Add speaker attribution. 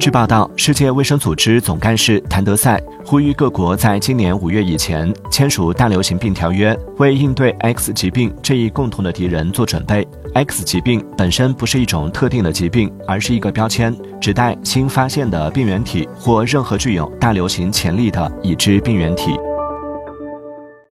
Speaker 1: 据报道世界卫生组织总干事谭德赛呼吁各国在今年五月以前签署大流行病条约为应对 x 疾病这一共同的敌人做准备。X 疾病本身不是一种特定的疾病而是一个标签指代新发现的病原体或任何具有大流行潜力的已知病原体。